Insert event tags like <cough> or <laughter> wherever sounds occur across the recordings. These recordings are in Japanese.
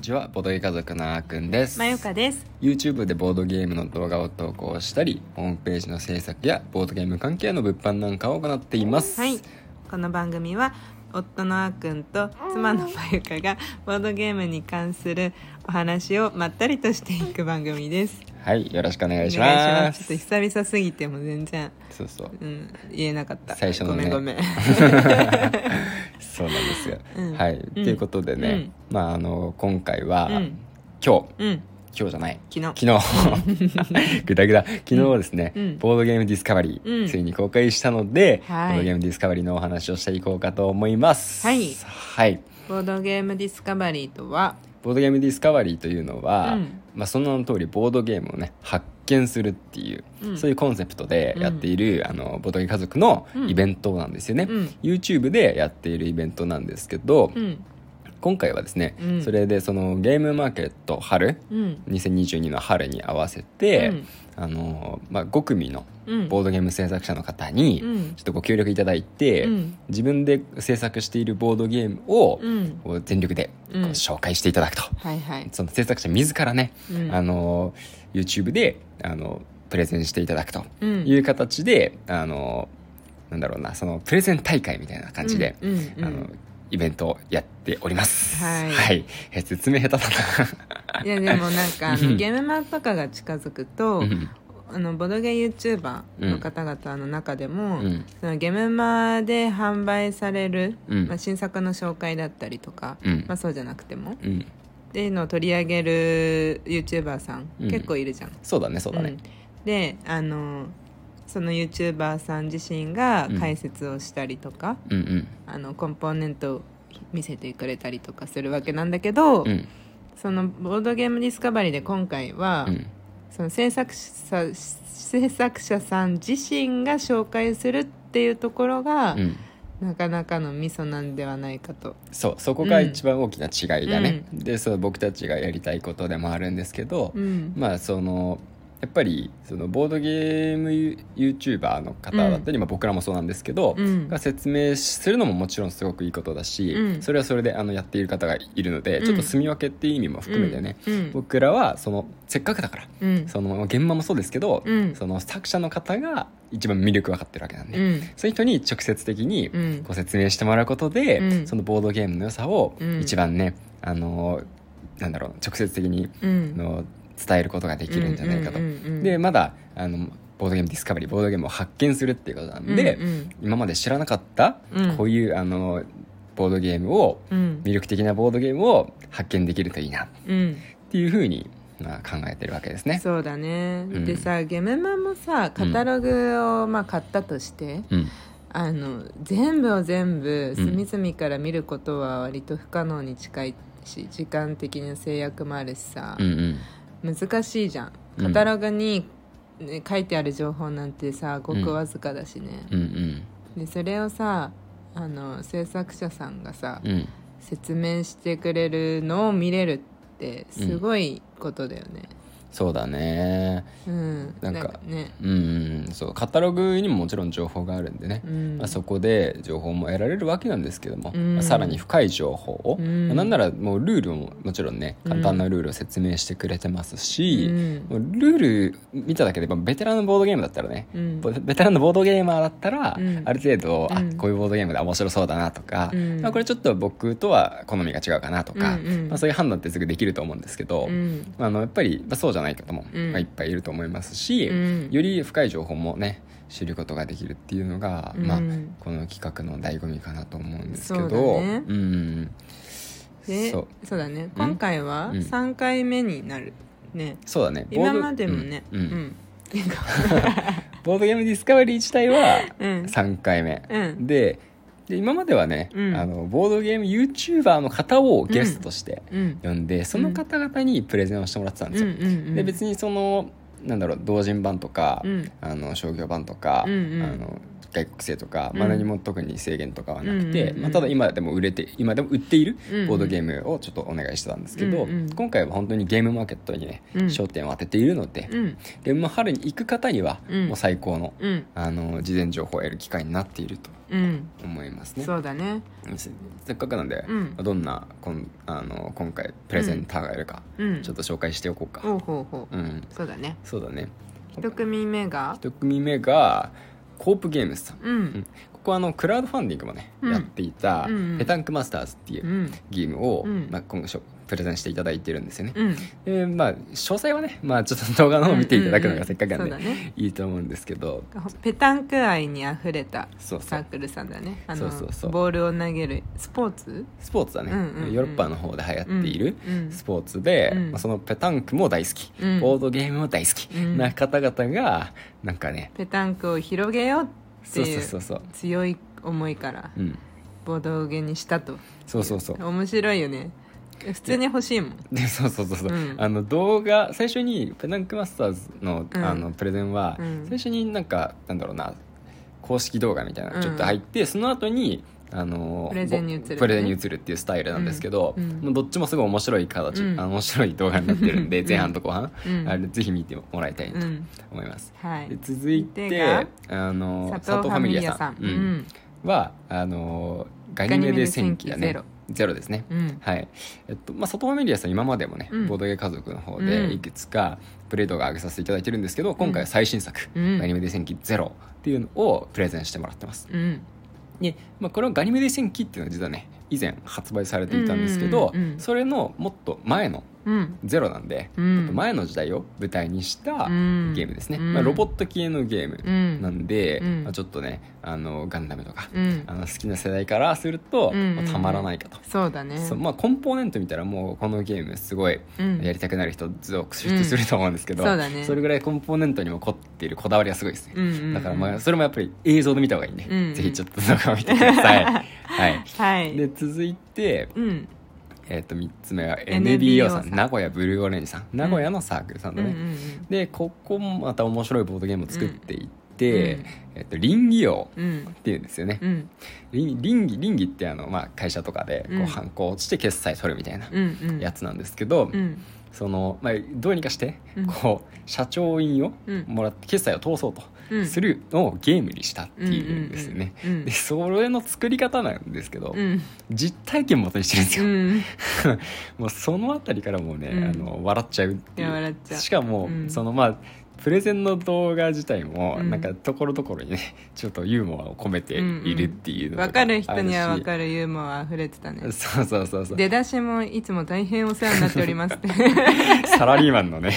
にちはボードゲー家族のあーくんです。まゆかです。YouTube でボードゲームの動画を投稿したりホームページの制作やボードゲーム関係の物販なんかを行っています。はい。この番組は夫のあーくんと妻のまゆかがボードゲームに関するお話をまったりとしていく番組です。はいよろしくお願いしお願いします。ちょっと久々すぎても全然、そうそう。うん、言えなかった。最初のね。ごめんごめん <laughs> そうなんですよ、うん。はい、うん。ということでね、まああの今回は、うん。今日。うん。今日じゃない。昨日。昨日。ぐだぐだ昨日ですね、うん。ボードゲームディスカバリー、うん。ついに公開したので、はい。ボードゲームディスカバリーのお話をしていこうかと思います。はい。はい。ボードゲームディスカバリーとは？ボードゲームディスカバリーというのは、うん。まあ、その名の通りボードゲームをね発見するっていう、うん。そういうコンセプトでやっている、あのボードゲ家族のイベントなんですよね、うん。YouTube でやっているイベントなんですけど、うん今回はですね、うん。それでそのゲームマーケット春うん。2022の春に合わせて、うん。あのまあ、5組のうん。ボードゲーム制作者の方にうん。ちょっとご協力いただいて、うん。自分で制作しているボードゲームを全力で紹介していただくと、はいはい。その制作者自らね、うん。あの YouTube であのプレゼンしていただくとうん。いう形で、あのなんだろうなそのプレゼン大会みたいな感じで、あのイベントをやっております。はい。え説明下手だいやでもなんか <laughs> あうんのゲームマとかが近づくと、あのボドゲ YouTuber の方々の中でも、うん。そのゲームマで販売される、うん。まあ、新作の紹介だったりとか、うん。まあ、そうじゃなくてもっうん。ていうのを取り上げる YouTuber さん、うん。結構いるじゃん。そうだねそうだね。うん。であのその YouTuber さん自身が解説をしたりとか、うんうん。あのコンポーネントを見せてくれたりとかするわけなんだけど、うん。そのボードゲームディスカバリーで今回は、うん。その制作者制作者さん自身が紹介するっていうところが、うん。なかなかのミソなんではないかと。そうそこが一番大きな違いだね、でそう僕たちがやりたいことでもあるんですけど、うん。まあそのやっぱりそのボードゲーム YouTuber の方だったり、まあ、僕らもそうなんですけど、うん。が説明するのももちろんすごくいいことだし、うん。それはそれであのやっている方がいるので、うん。ちょっと住み分けっていう意味も含めてね、うん。僕らはそのせっかくだからうん。その現場もそうですけど、うん。その作者の方が一番魅力分かってるわけなんで、うん。そういう人に直接的にうん。ご説明してもらうことで、うん。そのボードゲームの良さをうん。一番ね、あのなんだろう直接的にうん。あの伝えることができるんじゃないかと。でまだあのボードゲームディスカバリーボードゲームを発見するっていうことなんで、うんうん。今まで知らなかった、うん。こういうあのボードゲームをうん。魅力的なボードゲームを発見できるといいな。っうん。ていうふうに、まあ、考えてるわけですね。そうだね、うん。でさゲムマもさカタログをまあ買ったとして、うん。あの全部を全部うん隅々から見ることは割と不可能に近いし時間的な制約もあるしさ。うんう、ん難しいじゃん。うんカタログに、ね書いてある情報なんてさごくわずかだしね、うん。でそれをさあの制作者さんがさ、うんうん。説明してくれるのを見れるってすごいことだよねそうだね。うん、なんかねうんうん。そうカタログにももちろん情報があるんでね、うん。まあ、そこで情報も得られるわけなんですけども、うん。まあさらに深い情報を、うん。まあなんならもうルールももちろんね簡単なルールを説明してくれてますし、うん。もうルール見ただけでまあベテランのボードゲームだったらね、ベテランのボードゲーマーだったら、うん。ある程度、あうん。こういうボードゲームで面白そうだなとか、うん。まあ、これちょっと僕とは好みが違うかなとか、まあ、そういう判断ってすぐできると思うんですけど、うん。あのやっぱり、まあ、そうじゃない方も、いっぱいいると思いますし、うん。より深い情報もね知ることができるっていうのが、うん。まあ、この企画の醍醐味かなと思うんですけどそうだね。ん。でそそううだね。今回はうん。3回目になるね。そうだね。今までもね。うん。うん。うん。<laughs> ボードゲームディスカバリー自体はうん。3回目、うん。でで今まではね、うん。あのボードゲーム YouTuber の方をゲストとしてうん。呼んで、その方々にプレゼンをしてもらってたんですよ、うんうんうん。で別にそのなんだろう同人版とか、うん。あの商業版とか、うんうん。あの外国製とか、うん。まあ、何も特に制限とかはなくて、まあ、ただ今でも売れて今でも売っているボードゲームをちょっとお願いしてたんですけど、今回は本当にゲームマーケットにね、うん。焦点を当てているので、うん。ゲーム春に行く方にはうん。もう最高の,、うん。あの事前情報を得る機会になっているとうん。思いますね、そうだね。せせっかくなんで、うん。どんなこんあの今回プレゼンターがいるか、うん。ちょっと紹介しておこうか、ほうほうほう。うん。そうだねそうだね。一組目が？一組目がコープゲームズさん、ううんんここはあのクラウドファンディングもね、うん。やっていた、ペタンクマスターズっていううん。ゲームを、うん。まあ、今後プレゼンしていただいてるんですよね、うん。でまあ詳細はね、まあ、ちょっと動画の方を見ていただくのがせっかくなんで、ね。いいと思うんですけど。ペタンク愛にあふれたサークルさんだね。そうそうそう。ボールを投げるスポーツ？スポーツはね、ヨーロッパの方で流行っているスポーツで、うん。まあ、そのペタンクも大好き、うん。ボードゲームも大好き。うん。な方々がなんかねペタンクを広げようってそういうそうそうそう強い思いからうん。ボードゲーにしたと。そうそうそう。面白いよね。普通に欲しいもん。でそうそうそうそう、うん。あの動画最初にペナンクマスターズの,、うん。あのプレゼンは、うん。最初になんかなんだろうな公式動画みたいなちょっと入って、その後にあのプレゼンに移るね。プレゼンに移るっていうスタイルなんですけど、うんもうどっちもすごい面白い形、うん。面白い動画になってるんで、<laughs> うん。前半と後半、うん。あれぜひ見てもらいたいなとうん。思います、は続いてでがあの佐藤ファミリアさん。はあのガニメデ戦記だね。ゼロですね、うん。はい。えっとまあ、外ファミリアさん今までもね、うん。ボードゲー家族の方うん。でいくつかプレイ動画上げさせていただいてるんですけど、今回は最新作「うん。ガニメデ戦記ゼロっていうのをプレゼンしてもらってます。うんで、まあ、これはガニメデ戦記っていうのは実はね以前発売されていたんですけど、それのもっと前のうんゼロなんで、うん。前の時代を舞台にしたうん。ゲームですね、うん。まあ、ロボット系のゲームうんなんで、うん。まあ、ちょっとねあのガンダムとか、うん。あの好きな世代からすると、まあたまらないかと、そうだね。まあ、コンポーネント見たらもうこのゲームすごいうん。やりたくなる人続出すると思うんですけど、うん。そね。れぐらいコンポーネントにも凝っているこだわりはすごいですね、うんうんうん。だからまあそれもやっぱり映像で見た方がいいんで、うん。うんぜひちょっと動画を見てください。<laughs> はい。はい。で続いて、うんえー、と3つ目は NBO さん。さん。名古屋ブルーオレンジさん。名古屋のサークルさんだね、うんうんうん。でここもまた面白いボードゲームを作っていって、うん。えっと、林業うん。っていうんですよね、うん。林林技林技ってあの、まあ、会社とかでこうん。うハンコを落ちて決済取るみたいなうんうん。やつなんですけど、うん。そのまあ、どうにかしてうん。こう社長印をうん。もらって決済を通そうと。うんするのをゲームにしたっていうんですよね。でそれの作り方なんですけど、うん。実体験元にしてるんですうよ。ん。<laughs> もうそのあたりからもうね、うん。あの笑っちゃうっていう。う。しかも、うん。そのまあプレゼンの動画自体もうん。なんかところどころにね <laughs> ちょっとユーモアを込めているっていうのと分かる人には分るかるユーモア溢れてたね。しそうそうそうそう。出だしもいつも大変お世話になっておりますって。<laughs> サラリーマンのね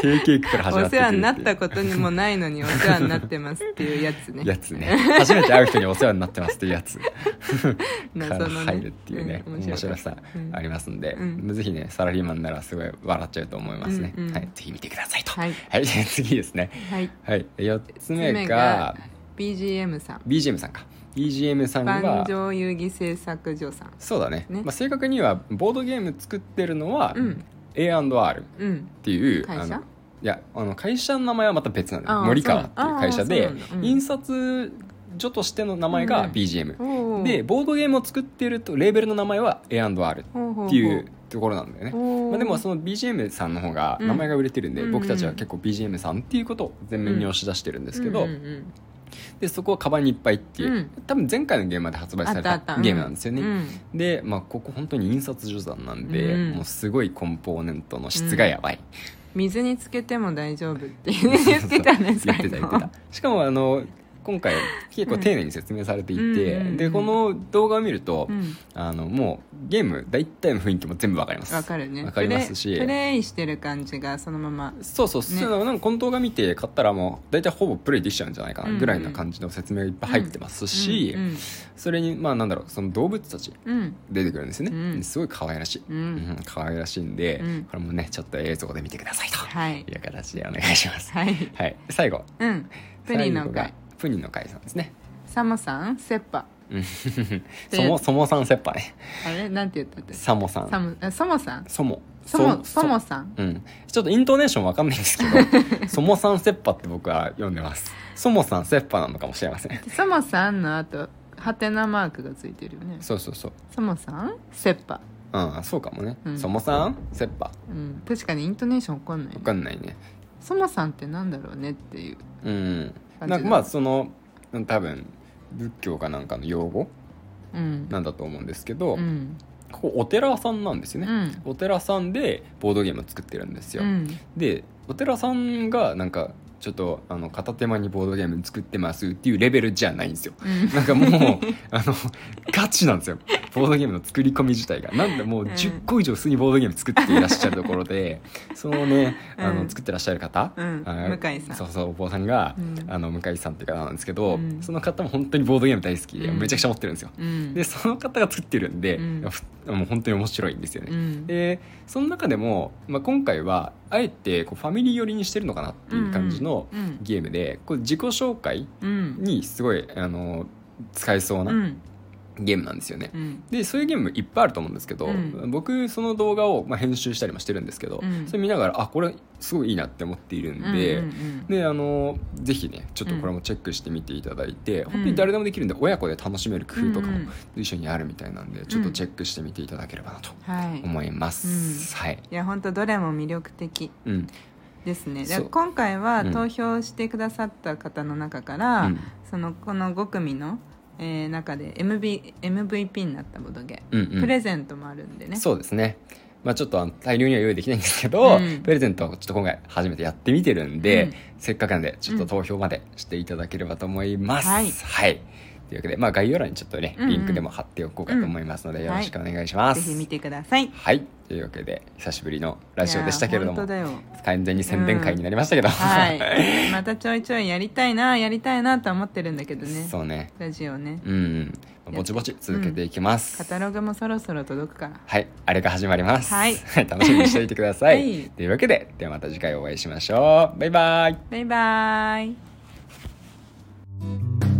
定型句から始まおってくる世話になったってことにもないのにお世話になってますっていうやつね。やつね。初めて会う人にお世話になってますっていうやつ。<laughs> から入るっていうね、うん面白さうん。ありますんで、うん。ぜひねサラリーマンならすごい笑っちゃうと思いますね、うんうん。はい、ぜひ見てくださいと。はい。はい、次ですね。はい。はい。4つ目目がが BGM さん。BGM さんか。BGM さん万は丈遊戯製作所さん。そうだね。ね。まあ、正確にはボードゲーム作ってるのは、うん。A&R っうん。ていう会社？あのいやあの会社の名前はまた別なんだあーよ森川っていう会社でそうなん印刷所としての名前がうん。BGM、おー。でボードゲームを作ってるとレーベルの名前は A&R っていうところなんだよね。まあ、でもその BGM さんの方がうん。名前が売れてるんで、うん。僕たちは結構 BGM さんっていうことを前面に押し出してるんですけど、でそこはカバンにいっぱいっていう、うん。多分前回のゲームまで発売されたゲームなんですよね、うん。で、まあ、ここ本当に印刷所さんなんで、うん。もうすごいコンポーネントの質がやばい、水につけても大丈夫って言ってたね言ってた言ってた。しかもあの今回結構丁寧に説明されていて、うん、でこの動画を見ると、うん、あのもうゲーム大体の雰囲気も全部わかります。わかるね。わかりますし。プレイしてる感じがそのまま。そうそう、ね、そうなんかこの動画見て買ったらもう大体ほぼプレイできちゃうんじゃないかな。ぐらいの感じの説明がいっぱい入ってますし、それにまあなんだろうその動物たち出てくるんですよね、すごい可愛らしい、うん可愛らしいんで、これもねちょっと映像で見てくださいという形でお願いします、はい、はい、最後、うん、プリンの回。6人の解散ですね。サモさんセッパ。そもそもさんセッパね。あれ？なんて言ったってサモさん。サモサモさん？そモ。そモそモさん、うん、ちょっとイントネーションわかんないんですけど「<laughs> そもさんセッパ」って僕は読んでます。そもさんセッパなのかもしれません。そもさんの後はてなマークがついてるよね。そうそうそう。そもさんセッパ。うんそうかもね、うん、そもさんセッパ、うん、確かにイントネーションわかんない、ね、わかんないね。そもさんってなんだろうねっていう。うん。感じだなんかまあその多分仏教かなんかの用語？うん。なんだと思うんですけど、うん。ここお寺さんなんですよね、うん。お寺さんでボードゲームを作ってるんですよ、うん。でお寺さんがなんかちょっとあの片手間にボードゲーム作ってますっていうレベルじゃないんですよ。うん。なんかもうあのガチなんですよ <laughs> ボードゲームの作り込み自体が。なんでもう10個以上普通にボードゲーム作っていらっしゃるところで <laughs> そのねあのうん作ってらっしゃる方、向井さん。そうそうお坊さんが、うん。あの向井さんっていう方なんですけど、うん。その方も本当にボードゲーム大好きで、うん。めちゃくちゃ持ってるんですよ。うん。でその方が作ってるんで、もう本当に面白いんですよね、うん。でその中でも、まあ、今回はあえてこうファミリー寄りにしてるのかなっていう感じのゲームでこう自己紹介うん。にすごいあの使えそううなんゲームなんですよね。うん。でそういうゲームいっぱいあると思うんですけど、うん。僕その動画を、まあ、編集したりもしてるんですけど、うん。それ見ながらあこれすごいいいなって思っているんで。うんうんであのぜひねちょっとこれもチェックしてみていただいて、本当に誰でもできるんで親子で楽しめる工夫とかもうん。一緒にあるみたいなんでちょっとチェックしてみていただければなとはい。思います、はい、いや本当どれも魅力的うん。ですね。で今回はうん。投票してくださった方の中から、うん。そのこの5組の、えー中で MV MVP になったボドゲ、うんうん。プレゼントもあるんでね。そうですね。まあちょっと大量には用意できないんですけど、うん。プレゼントをちょっと今回初めてやってみてるんで、うん。せっかくなんでちょっと投票までしていただければと思います、はい。はいというわけで、まあ、概要欄にちょっとねうんうん。リンクでも貼っておこうかと思いますので、うん。よろしくお願いします、ぜひ見てください。はい。というわけで久しぶりのラジオでしたけれども完全に宣伝会になりましたけど、はい。<laughs> またちょいちょいやりたいなやりたいなとは思ってるんだけどね。そうね。ラジオね。うんうん。ぼちぼち続けていきます、カタログもそろそろ届くから。はい。あれが始まります。はい。<laughs> 楽しみにしておいてください、はい。というわけでではまた次回お会いしましょう。バイバイ。バイバーイ